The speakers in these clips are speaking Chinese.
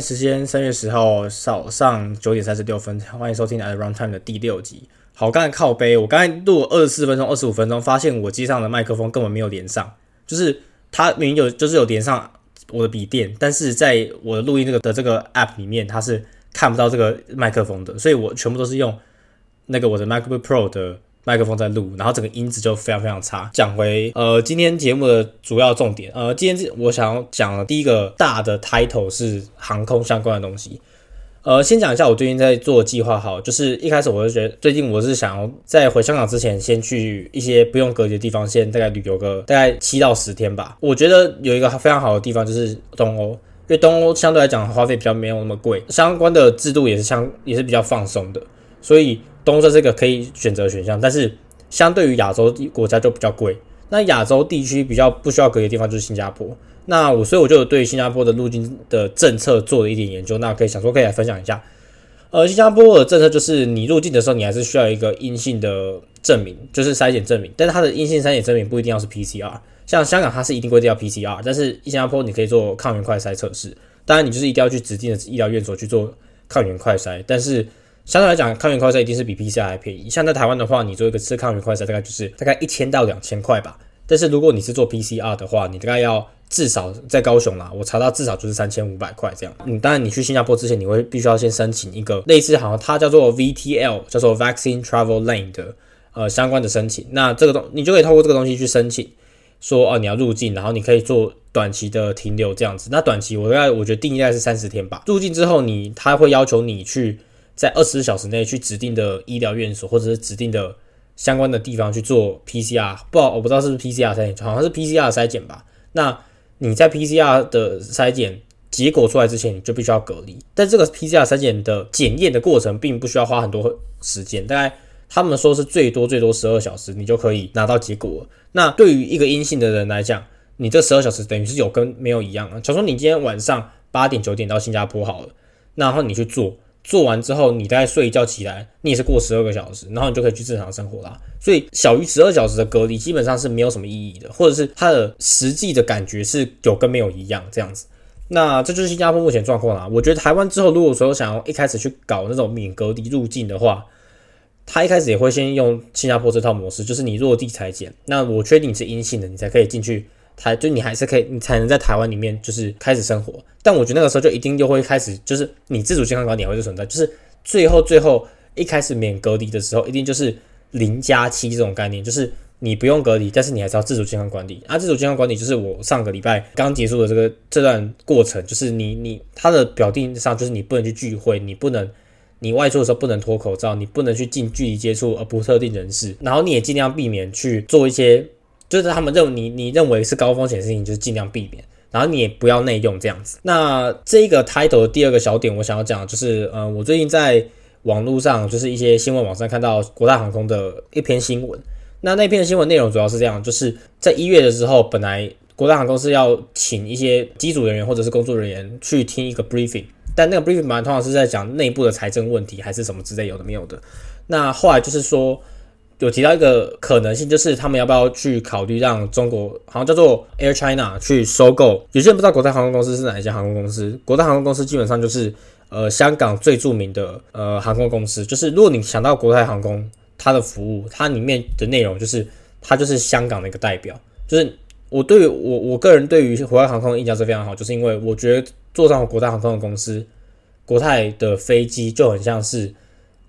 时间三月十号早上九点三十六分，欢迎收听《At Runtime》的第六集。好，刚才靠背，我刚才录二十四分钟、二十五分钟，发现我机上的麦克风根本没有连上，就是它明明有，就是有连上我的笔电，但是在我的录音这个的这个 App 里面，它是看不到这个麦克风的，所以我全部都是用那个我的 MacBook Pro 的。麦克风在录，然后整个音质就非常非常差。讲回呃今天节目的主要重点，呃今天我想要讲的第一个大的 title 是航空相关的东西。呃先讲一下我最近在做计划，好，就是一开始我就觉得最近我是想要在回香港之前，先去一些不用隔离的地方，先大概旅游个大概七到十天吧。我觉得有一个非常好的地方就是东欧，因为东欧相对来讲花费比较没有那么贵，相关的制度也是相也是比较放松的，所以。东这是个可以选择选项，但是相对于亚洲国家就比较贵。那亚洲地区比较不需要隔离的地方就是新加坡。那我所以我就对新加坡的入境的政策做了一点研究，那可以想说可以来分享一下。呃，新加坡的政策就是你入境的时候，你还是需要一个阴性的证明，就是筛检证明。但是它的阴性筛检证明不一定要是 PCR，像香港它是一定规定要 PCR，但是新加坡你可以做抗原快筛测试。当然你就是一定要去指定的医疗院所去做抗原快筛，但是。相对来讲，抗原快筛一定是比 PCR 还便宜。像在台湾的话，你做一个次抗原快筛大概就是大概一千到两千块吧。但是如果你是做 PCR 的话，你大概要至少在高雄啦，我查到至少就是三千五百块这样。嗯，当然你去新加坡之前，你会必须要先申请一个类似好像它叫做 VTL，叫做 Vaccine Travel Lane 的呃相关的申请。那这个东你就可以透过这个东西去申请，说哦你要入境，然后你可以做短期的停留这样子。那短期我大概我觉得定义大概是三十天吧。入境之后，你他会要求你去。在二十四小时内去指定的医疗院所或者是指定的相关的地方去做 PCR，不，我不知道是不是 PCR 筛检，好像是 PCR 筛检吧。那你在 PCR 的筛检结果出来之前，你就必须要隔离。但这个 PCR 筛检的检验的过程并不需要花很多时间，大概他们说是最多最多十二小时，你就可以拿到结果。那对于一个阴性的人来讲，你这十二小时等于是有跟没有一样啊。假如说你今天晚上八点九点到新加坡好了，然后你去做。做完之后，你再睡一觉起来，你也是过十二个小时，然后你就可以去正常生活啦。所以小于十二小时的隔离基本上是没有什么意义的，或者是它的实际的感觉是有跟没有一样这样子。那这就是新加坡目前状况啦。我觉得台湾之后如果说想要一开始去搞那种免隔离入境的话，他一开始也会先用新加坡这套模式，就是你落地裁剪，那我确定你是阴性的，你才可以进去。台就你还是可以，你才能在台湾里面就是开始生活。但我觉得那个时候就一定就会开始，就是你自主健康管理会是存在。就是最后最后一开始免隔离的时候，一定就是零加七这种概念，就是你不用隔离，但是你还是要自主健康管理。啊，自主健康管理就是我上个礼拜刚结束的这个这段过程，就是你你它的表定上就是你不能去聚会，你不能你外出的时候不能脱口罩，你不能去近距离接触而不特定人士，然后你也尽量避免去做一些。就是他们认为你你认为是高风险的事情，就是尽量避免，然后你也不要内用这样子。那这个 title 的第二个小点，我想要讲就是，呃，我最近在网络上就是一些新闻网上看到国泰航空的一篇新闻。那那篇新闻内容主要是这样，就是在一月的时候，本来国泰航空是要请一些机组人员或者是工作人员去听一个 briefing，但那个 briefing 本来通常是在讲内部的财政问题还是什么之类有的没有的。那后来就是说。有提到一个可能性，就是他们要不要去考虑让中国，好像叫做 Air China 去收购。有些人不知道国泰航空公司是哪一家航空公司。国泰航空公司基本上就是呃香港最著名的呃航空公司。就是如果你想到国泰航空，它的服务，它里面的内容就是它就是香港的一个代表。就是我对于我我个人对于国泰航空的印象是非常好，就是因为我觉得坐上国泰航空的公司，国泰的飞机就很像是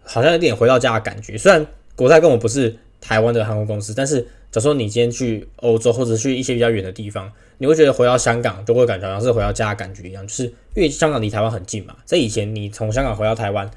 好像有点回到家的感觉，虽然。国泰跟我不是台湾的航空公司，但是假如说你今天去欧洲或者去一些比较远的地方，你会觉得回到香港就会感觉好像是回到家的感觉一样，就是因为香港离台湾很近嘛。在以前你从香港回到台湾，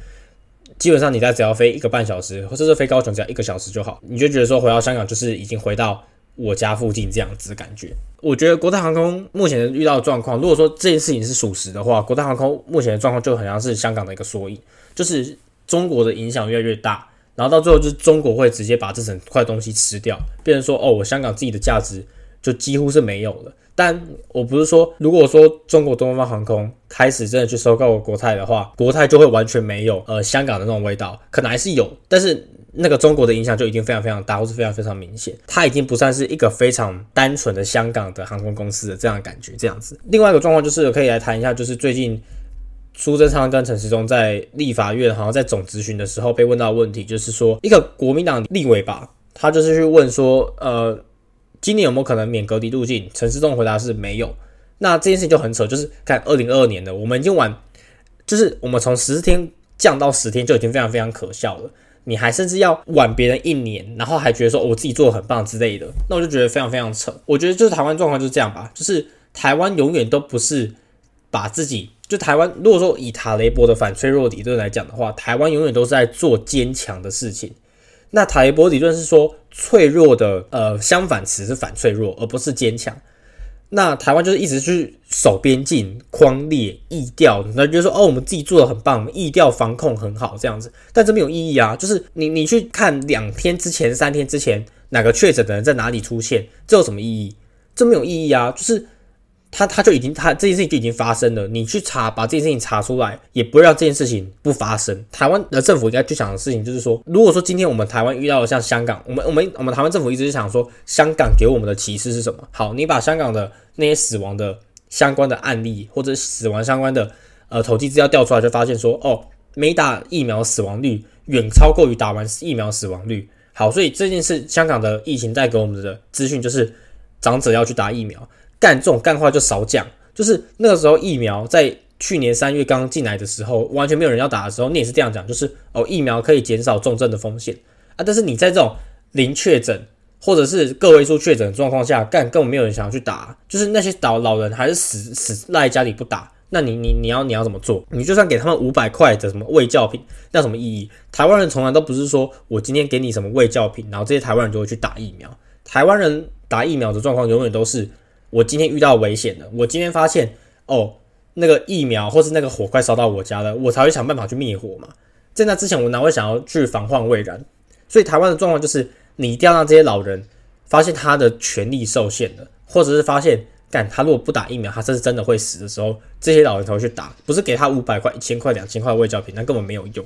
基本上你在只要飞一个半小时，或者是飞高雄只要一个小时就好，你就觉得说回到香港就是已经回到我家附近这样子的感觉。我觉得国泰航空目前遇到的状况，如果说这件事情是属实的话，国泰航空目前的状况就很像是香港的一个缩影，就是中国的影响越来越大。然后到最后，就是中国会直接把这整块东西吃掉，变成说，哦，我香港自己的价值就几乎是没有了。但我不是说，如果说中国东方航空开始真的去收购国泰的话，国泰就会完全没有呃香港的那种味道，可能还是有，但是那个中国的影响就已经非常非常大，或是非常非常明显，它已经不算是一个非常单纯的香港的航空公司的这样感觉，这样子。另外一个状况就是可以来谈一下，就是最近。苏贞昌跟陈时中在立法院好像在总咨询的时候被问到问题，就是说一个国民党立委吧，他就是去问说，呃，今年有没有可能免隔离入境？陈时中回答是没有。那这件事情就很扯，就是看二零二二年的，我们已经晚，就是我们从十天降到十天就已经非常非常可笑了。你还甚至要晚别人一年，然后还觉得说我自己做的很棒之类的，那我就觉得非常非常扯。我觉得就是台湾状况就是这样吧，就是台湾永远都不是把自己就台湾，如果说以塔雷波的反脆弱理论来讲的话，台湾永远都是在做坚强的事情。那塔雷波理论是说脆弱的呃相反词是反脆弱，而不是坚强。那台湾就是一直去守边境、框列、意调，那就是说哦，我们自己做的很棒，意调防控很好这样子，但这没有意义啊！就是你你去看两天之前、三天之前哪个确诊的人在哪里出现，这有什么意义？这没有意义啊！就是。他他就已经他这件事情就已经发生了，你去查把这件事情查出来，也不会让这件事情不发生。台湾的政府应该去想的事情就是说，如果说今天我们台湾遇到了像香港，我们我们我们台湾政府一直想说，香港给我们的启示是什么？好，你把香港的那些死亡的相关的案例或者死亡相关的呃统计资料调出来，就发现说，哦，没打疫苗死亡率远超过于打完疫苗死亡率。好，所以这件事香港的疫情带给我们的资讯就是，长者要去打疫苗。干这种干话就少讲，就是那个时候疫苗在去年三月刚进来的时候，完全没有人要打的时候，你也是这样讲，就是哦疫苗可以减少重症的风险啊。但是你在这种零确诊或者是个位数确诊的状况下，干根本没有人想要去打，就是那些老老人还是死死赖家里不打，那你你你要你要怎么做？你就算给他们五百块的什么卫教品，那什么意义？台湾人从来都不是说我今天给你什么卫教品，然后这些台湾人就会去打疫苗。台湾人打疫苗的状况永远都是。我今天遇到危险了，我今天发现哦，那个疫苗或是那个火快烧到我家了，我才会想办法去灭火嘛。在那之前，我哪会想要去防患未然？所以台湾的状况就是，你一定要让这些老人发现他的权利受限了，或者是发现干他如果不打疫苗，他这是真的会死的时候，这些老人才会去打，不是给他五百块、一千块、两千块卫教品，那根本没有用。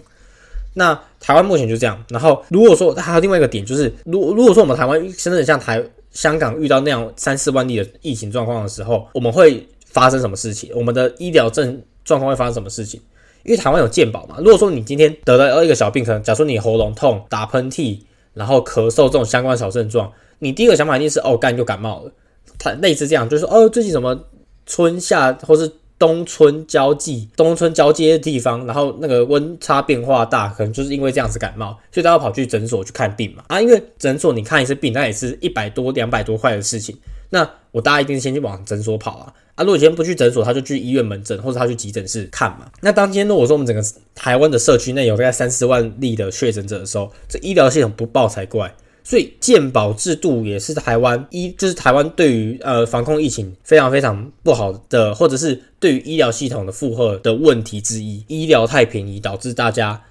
那台湾目前就这样。然后如果说还有另外一个点，就是如如果说我们台湾真的像台。香港遇到那样三四万例的疫情状况的时候，我们会发生什么事情？我们的医疗症状况会发生什么事情？因为台湾有健保嘛。如果说你今天得了一个小病，可能假如说你喉咙痛、打喷嚏，然后咳嗽这种相关小症状，你第一个想法一定是哦，干又感冒了。它类似这样，就是哦，最近怎么春夏或是。冬春交际，冬春交接的地方，然后那个温差变化大，可能就是因为这样子感冒，所以大家跑去诊所去看病嘛。啊，因为诊所你看一次病，那也是一百多、两百多块的事情。那我大家一定先去往诊所跑啊。啊，如果今天不去诊所，他就去医院门诊或者他去急诊室看嘛。那当今天如果说我们整个台湾的社区内有大概三四万例的确诊者的时候，这医疗系统不爆才怪。所以健保制度也是台湾医，就是台湾对于呃防控疫情非常非常不好的，或者是对于医疗系统的负荷的问题之一。医疗太便宜，导致大家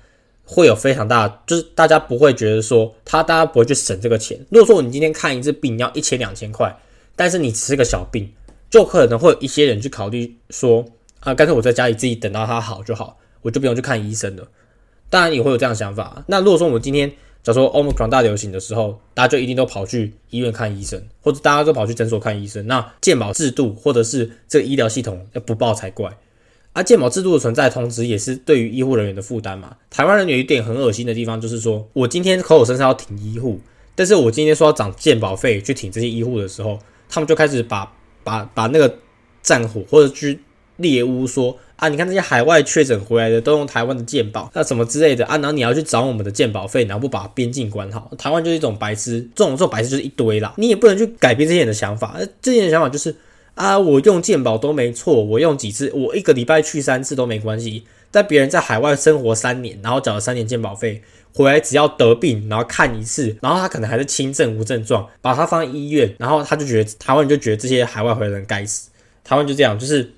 会有非常大，就是大家不会觉得说他大家不会去省这个钱。如果说你今天看一次病要一千两千块，但是你只是个小病，就可能会有一些人去考虑说啊，干脆我在家里自己等到他好就好，我就不用去看医生了。当然也会有这样想法。那如果说我们今天假如说 Omicron 大流行的时候，大家就一定都跑去医院看医生，或者大家都跑去诊所看医生。那健保制度或者是这个医疗系统要不报才怪。而健保制度的存在，同时也是对于医护人员的负担嘛。台湾人有一点很恶心的地方，就是说我今天口口声声要挺医护，但是我今天说要涨健保费去挺这些医护的时候，他们就开始把把把那个战火或者去猎巫说。啊！你看这些海外确诊回来的都用台湾的健保，那什么之类的啊？然后你要去找我们的健保费，然后不把边境管好，台湾就是一种白痴，这种这种白痴就是一堆啦。你也不能去改变这些人的想法，这些人的想法就是啊，我用健保都没错，我用几次，我一个礼拜去三次都没关系。但别人在海外生活三年，然后缴了三年健保费，回来只要得病，然后看一次，然后他可能还是轻症无症状，把他放在医院，然后他就觉得台湾人就觉得这些海外回来的人该死，台湾就这样，就是。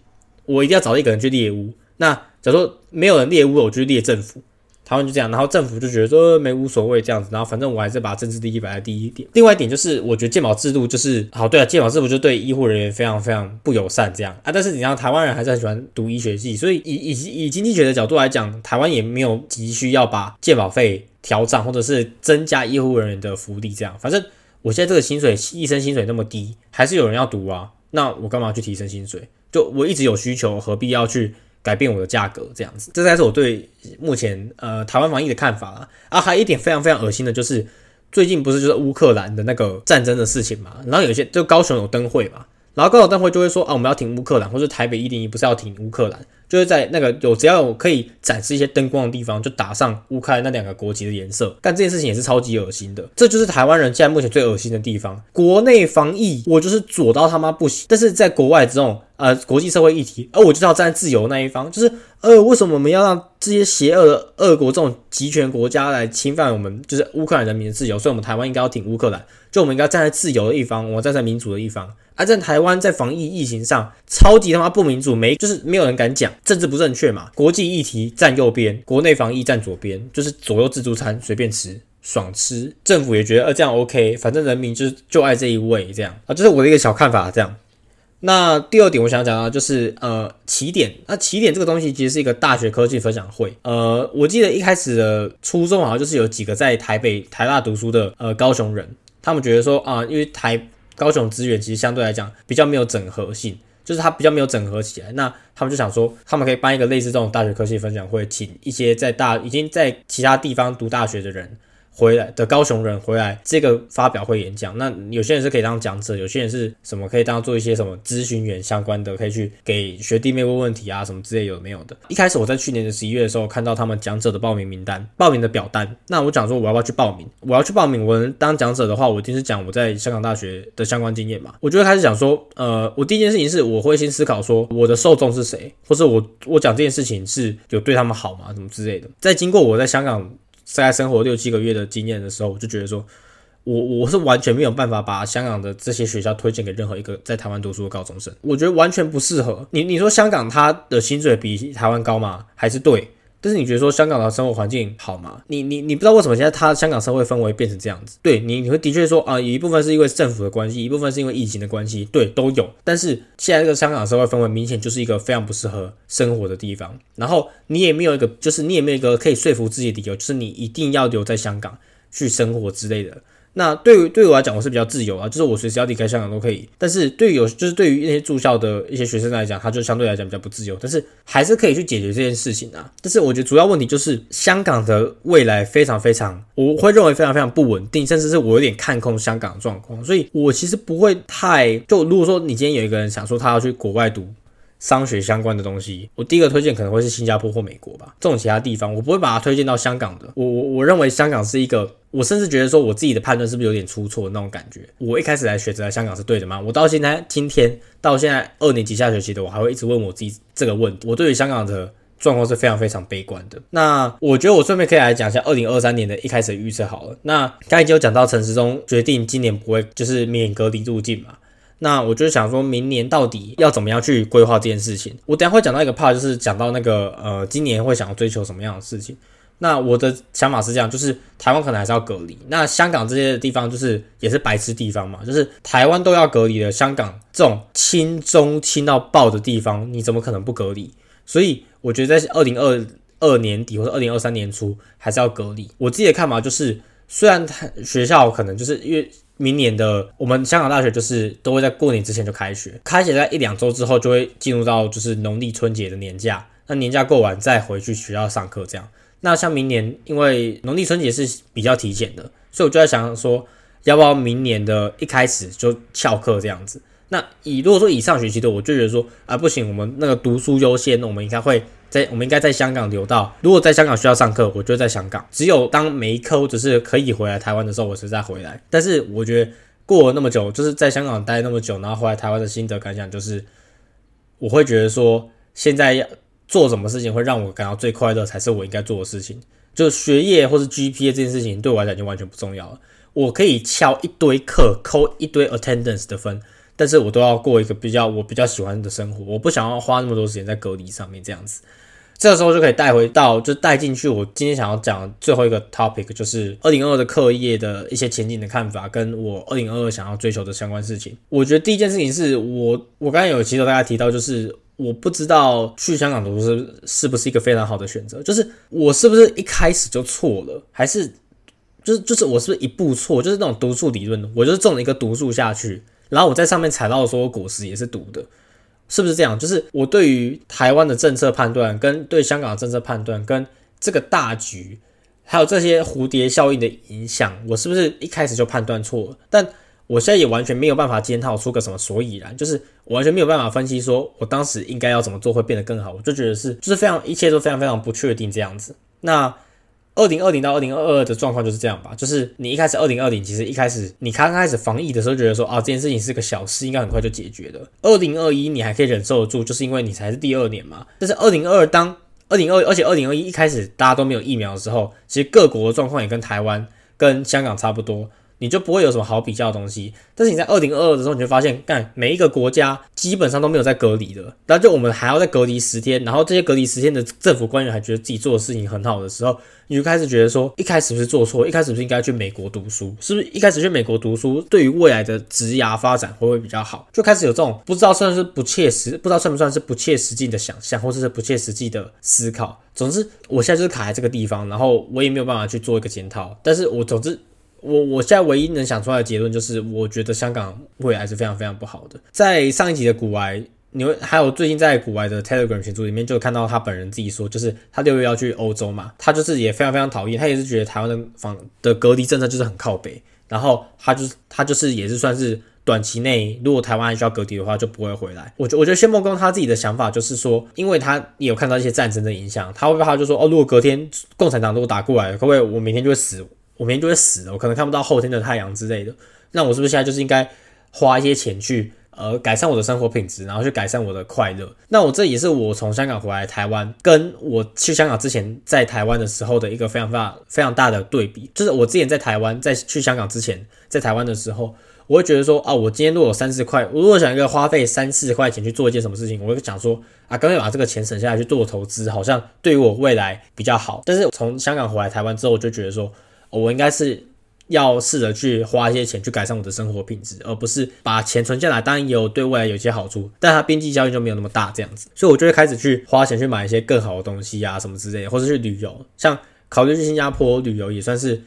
我一定要找一个人去猎巫。那假如说没有人猎巫，我就猎政府。台湾就这样，然后政府就觉得说没无所谓这样子，然后反正我还是把政治第一摆在第一点。另外一点就是，我觉得健保制度就是好，对啊，健保制度就对医护人员非常非常不友善这样啊。但是你知道台湾人还是很喜欢读医学系，所以以以以经济学的角度来讲，台湾也没有急需要把健保费调涨或者是增加医护人员的福利这样。反正我现在这个薪水，医生薪水那么低，还是有人要读啊，那我干嘛去提升薪水？就我一直有需求，何必要去改变我的价格这样子。这才是我对目前呃台湾防疫的看法啊。啊，还有一点非常非常恶心的就是，最近不是就是乌克兰的那个战争的事情嘛，然后有些就高雄有灯会嘛。然后高雄灯会就会说啊，我们要停乌克兰，或者台北一零一不是要停乌克兰，就是在那个有只要有可以展示一些灯光的地方，就打上乌克兰那两个国旗的颜色。干这件事情也是超级恶心的，这就是台湾人现在目前最恶心的地方。国内防疫我就是左到他妈不行，但是在国外这种呃国际社会议题，而我就是要站在自由那一方，就是呃为什么我们要让这些邪恶的恶国这种集权国家来侵犯我们就是乌克兰人民的自由？所以我们台湾应该要挺乌克兰，就我们应该站在自由的一方，我站在民主的一方。而在台湾，在防疫疫情上，超级他妈不民主，没就是没有人敢讲，政治不正确嘛。国际议题站右边，国内防疫站左边，就是左右自助餐随便吃，爽吃。政府也觉得呃这样 OK，反正人民就是就爱这一位这样啊，这是我的一个小看法。这样，那第二点我想讲啊就是呃起点，那起点这个东西其实是一个大学科技分享会。呃，我记得一开始的初衷好像就是有几个在台北台大读书的呃高雄人，他们觉得说啊，因为台。高雄资源其实相对来讲比较没有整合性，就是他比较没有整合起来。那他们就想说，他们可以办一个类似这种大学科技分享会，请一些在大已经在其他地方读大学的人。回来的高雄人回来这个发表会演讲，那有些人是可以当讲者，有些人是什么可以当做一些什么咨询员相关的，可以去给学弟妹问问题啊什么之类有没有的。一开始我在去年的十一月的时候看到他们讲者的报名名单、报名的表单，那我讲说我要不要去报名？我要去报名，我能当讲者的话，我一定是讲我在香港大学的相关经验嘛。我就会开始讲说，呃，我第一件事情是我会先思考说我的受众是谁，或者我我讲这件事情是有对他们好吗？什么之类的。在经过我在香港。在生活六七个月的经验的时候，我就觉得说，我我是完全没有办法把香港的这些学校推荐给任何一个在台湾读书的高中生，我觉得完全不适合。你你说香港它的薪水比台湾高吗？还是对？但是你觉得说香港的生活环境好吗？你你你不知道为什么现在它香港社会氛围变成这样子？对你你会的确说啊，有一部分是因为政府的关系，一部分是因为疫情的关系，对，都有。但是现在这个香港社会氛围明显就是一个非常不适合生活的地方。然后你也没有一个，就是你也没有一个可以说服自己的理由，就是你一定要留在香港去生活之类的。那对于对于我来讲，我是比较自由啊，就是我随时要离开香港都可以。但是对于有就是对于那些住校的一些学生来讲，他就相对来讲比较不自由。但是还是可以去解决这件事情啊。但是我觉得主要问题就是香港的未来非常非常，我会认为非常非常不稳定，甚至是我有点看空香港的状况。所以我其实不会太就如果说你今天有一个人想说他要去国外读。商学相关的东西，我第一个推荐可能会是新加坡或美国吧。这种其他地方，我不会把它推荐到香港的。我我我认为香港是一个，我甚至觉得说我自己的判断是不是有点出错那种感觉。我一开始来选择来香港是对的吗？我到现在今天到现在二年级下学期的，我还会一直问我自己这个问题。我对于香港的状况是非常非常悲观的。那我觉得我顺便可以来讲一下二零二三年的一开始预测好了。那刚才已经有讲到陈时中决定今年不会就是免隔离入境嘛。那我就想说，明年到底要怎么样去规划这件事情？我等下会讲到一个 part，就是讲到那个呃，今年会想要追求什么样的事情。那我的想法是这样，就是台湾可能还是要隔离，那香港这些地方就是也是白痴地方嘛，就是台湾都要隔离的，香港这种轻中轻到爆的地方，你怎么可能不隔离？所以我觉得在二零二二年底或者二零二三年初还是要隔离。我自己的看法就是，虽然他学校可能就是因为。明年的我们香港大学就是都会在过年之前就开学，开学在一两周之后就会进入到就是农历春节的年假，那年假过完再回去学校上课这样。那像明年因为农历春节是比较体检的，所以我就在想说，要不要明年的一开始就翘课这样子？那以如果说以上学期的，我就觉得说啊不行，我们那个读书优先，我们应该会。在我们应该在香港留到，如果在香港需要上课，我就在香港。只有当每一科只是可以回来台湾的时候，我才再回来。但是我觉得过了那么久，就是在香港待那么久，然后回来台湾的心得感想就是，我会觉得说，现在要做什么事情会让我感到最快乐，才是我应该做的事情。就学业或是 GPA 这件事情，对我来讲就完全不重要了。我可以翘一堆课，扣一堆 attendance 的分。但是我都要过一个比较我比较喜欢的生活，我不想要花那么多时间在隔离上面这样子。这个时候就可以带回到，就带进去我今天想要讲最后一个 topic，就是二零二二的课业的一些前景的看法，跟我二零二二想要追求的相关事情。我觉得第一件事情是我我刚才有其实大家提到，就是我不知道去香港读书是不是一个非常好的选择，就是我是不是一开始就错了，还是就是就是我是不是一步错，就是那种毒素理论，我就是中了一个毒素下去。然后我在上面踩到的所有果实也是毒的，是不是这样？就是我对于台湾的政策判断，跟对香港的政策判断，跟这个大局，还有这些蝴蝶效应的影响，我是不是一开始就判断错了？但我现在也完全没有办法检讨出个什么所以然，就是我完全没有办法分析说我当时应该要怎么做会变得更好。我就觉得是，就是非常一切都非常非常不确定这样子。那二零二零到二零二二的状况就是这样吧，就是你一开始二零二零其实一开始你刚开始防疫的时候觉得说啊这件事情是个小事，应该很快就解决的。二零二一你还可以忍受得住，就是因为你才是第二年嘛。但是二零二二当二零二而且二零二一一开始大家都没有疫苗的时候，其实各国的状况也跟台湾跟香港差不多。你就不会有什么好比较的东西，但是你在二零二二的时候，你就发现，干每一个国家基本上都没有在隔离的，那就我们还要再隔离十天，然后这些隔离十天的政府官员还觉得自己做的事情很好的时候，你就开始觉得说，一开始不是做错，一开始不是应该去美国读书，是不是一开始去美国读书对于未来的职涯发展会不会比较好？就开始有这种不知道算是不切实，不知道算不算是不切实际的想象，或者是不切实际的思考。总之，我现在就是卡在这个地方，然后我也没有办法去做一个检讨，但是我总之。我我现在唯一能想出来的结论就是，我觉得香港未来是非常非常不好的。在上一集的古埃，你会还有最近在古埃的 Telegram 群组里面，就看到他本人自己说，就是他六月要去欧洲嘛，他就是也非常非常讨厌，他也是觉得台湾的防的隔离政策就是很靠北，然后他就是他就是也是算是短期内，如果台湾还需要隔离的话，就不会回来。我觉我觉得薛梦工他自己的想法就是说，因为他也有看到一些战争的影响，他会他就说，哦，如果隔天共产党如果打过来，可不可以我明天就会死？我明天就会死了，我可能看不到后天的太阳之类的。那我是不是现在就是应该花一些钱去呃改善我的生活品质，然后去改善我的快乐？那我这也是我从香港回来台湾，跟我去香港之前在台湾的时候的一个非常非常非常大的对比。就是我之前在台湾，在去香港之前，在台湾的时候，我会觉得说啊，我今天如果有三四块，我如果想一个花费三四块钱去做一件什么事情，我会想说啊，干脆把这个钱省下来去做投资，好像对于我未来比较好。但是从香港回来台湾之后，我就觉得说。我应该是要试着去花一些钱去改善我的生活品质，而不是把钱存下来。当然也有对未来有些好处，但它边际效应就没有那么大这样子。所以我就会开始去花钱去买一些更好的东西啊，什么之类的，或者去旅游。像考虑去新加坡旅游，也算是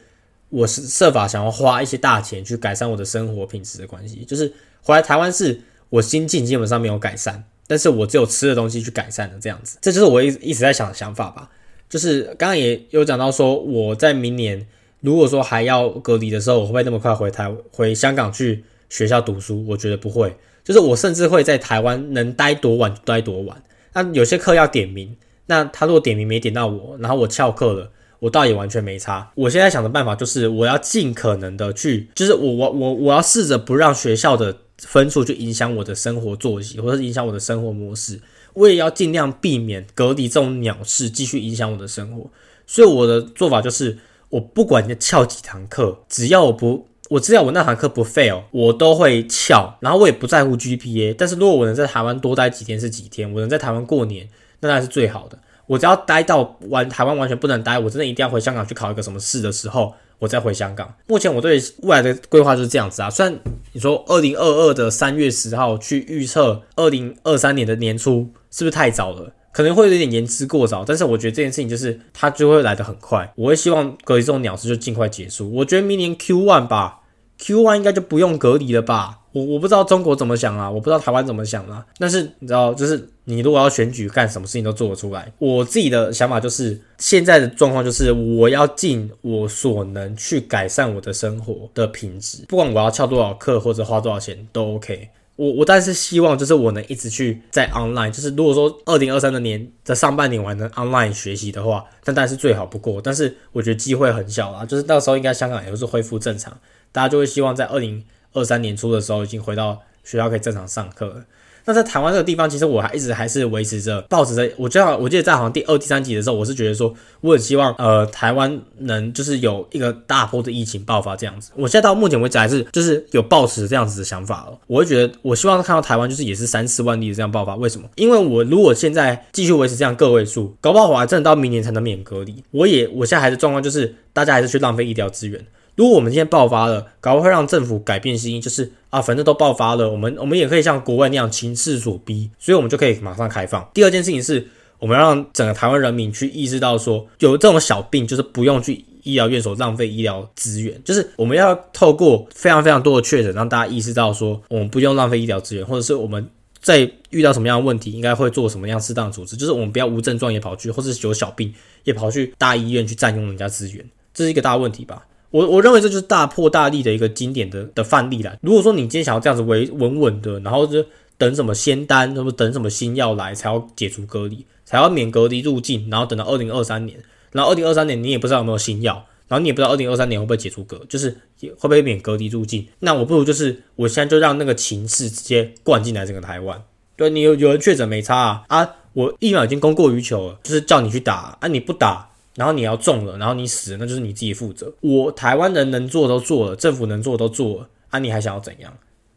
我是设法想要花一些大钱去改善我的生活品质的关系。就是回来台湾是我心境基本上没有改善，但是我只有吃的东西去改善的这样子。这就是我一一直在想的想法吧。就是刚刚也有讲到说我在明年。如果说还要隔离的时候，我会不会那么快回台回香港去学校读书？我觉得不会，就是我甚至会在台湾能待多晚就待多晚。那有些课要点名，那他如果点名没点到我，然后我翘课了，我倒也完全没差。我现在想的办法就是，我要尽可能的去，就是我我我我要试着不让学校的分数去影响我的生活作息，或者是影响我的生活模式。我也要尽量避免隔离这种鸟事继续影响我的生活。所以我的做法就是。我不管你翘几堂课，只要我不，我知道我那堂课不 fail，我都会翘。然后我也不在乎 GPA，但是如果我能在台湾多待几天是几天，我能在台湾过年，那当然是最好的。我只要待到完台湾完全不能待，我真的一定要回香港去考一个什么试的时候，我再回香港。目前我对未来的规划就是这样子啊。虽然你说二零二二的三月十号去预测二零二三年的年初，是不是太早了？可能会有点言之过早，但是我觉得这件事情就是它就会来得很快。我会希望隔离这种鸟事就尽快结束。我觉得明年 Q one 吧，Q one 应该就不用隔离了吧？我我不知道中国怎么想啊，我不知道台湾怎么想啊。但是你知道，就是你如果要选举，干什么事情都做得出来。我自己的想法就是，现在的状况就是我要尽我所能去改善我的生活的品质，不管我要翘多少课或者花多少钱都 OK。我我但是希望就是我能一直去在 online，就是如果说二零二三的年的上半年我还能 online 学习的话，那当然是最好不过。但是我觉得机会很小啦，就是到时候应该香港也是恢复正常，大家就会希望在二零二三年初的时候已经回到学校可以正常上课了。那在台湾这个地方，其实我还一直还是维持着，抱持着。我觉得，我记得在好像第二、第三集的时候，我是觉得说，我很希望，呃，台湾能就是有一个大波的疫情爆发这样子。我现在到目前为止还是就是有抱持这样子的想法了。我会觉得，我希望看到台湾就是也是三四万例的这样爆发。为什么？因为我如果现在继续维持这样个位数，搞不好我还真的到明年才能免隔离。我也我现在还是状况就是大家还是去浪费医疗资源。如果我们今天爆发了，搞不会让政府改变心意，就是啊，反正都爆发了，我们我们也可以像国外那样情势所逼，所以我们就可以马上开放。第二件事情是，我们要让整个台湾人民去意识到说，有这种小病就是不用去医疗院所浪费医疗资源，就是我们要透过非常非常多的确诊，让大家意识到说，我们不用浪费医疗资源，或者是我们在遇到什么样的问题，应该会做什么样适当的处置，就是我们不要无症状也跑去，或者是有小病也跑去大医院去占用人家资源，这是一个大问题吧。我我认为这就是大破大立的一个经典的的范例啦。如果说你今天想要这样子维稳稳的，然后就等什么仙丹，或者等什么新药来才要解除隔离，才要免隔离入境，然后等到二零二三年，然后二零二三年你也不知道有没有新药。然后你也不知道二零二三年会不会解除隔，就是会不会免隔离入境？那我不如就是我现在就让那个情势直接灌进来整个台湾。对你有有人确诊没差啊啊！我疫苗已经供过于求了，就是叫你去打啊，你不打，然后你要中了，然后你死了，那就是你自己负责。我台湾人能做都做了，政府能做都做了啊，你还想要怎样？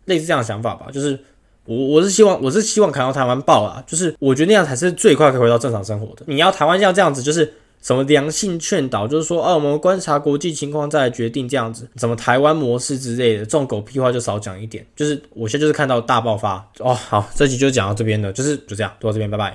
类似这样的想法吧，就是我我是希望我是希望看到台湾爆啊，就是我觉得那样才是最快可以回到正常生活的。你要台湾像这样子，就是。什么良性劝导，就是说，哦，我们观察国际情况再来决定这样子，什么台湾模式之类的，这种狗屁话就少讲一点。就是我现在就是看到大爆发哦。好，这集就讲到这边了，就是就这样，就到这边，拜拜。